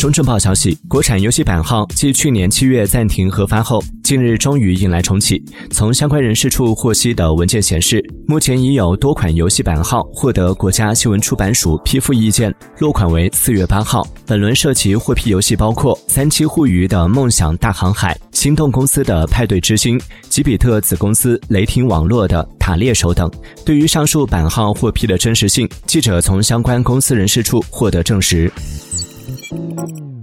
中证报消息，国产游戏版号继去年七月暂停核发后，近日终于迎来重启。从相关人士处获悉的文件显示，目前已有多款游戏版号获得国家新闻出版署批复意见，落款为四月八号。本轮涉及获批游戏包括三七互娱的《梦想大航海》、心动公司的《派对之星》、吉比特子公司雷霆网络的《塔猎手》等。对于上述版号获批的真实性，记者从相关公司人士处获得证实。Música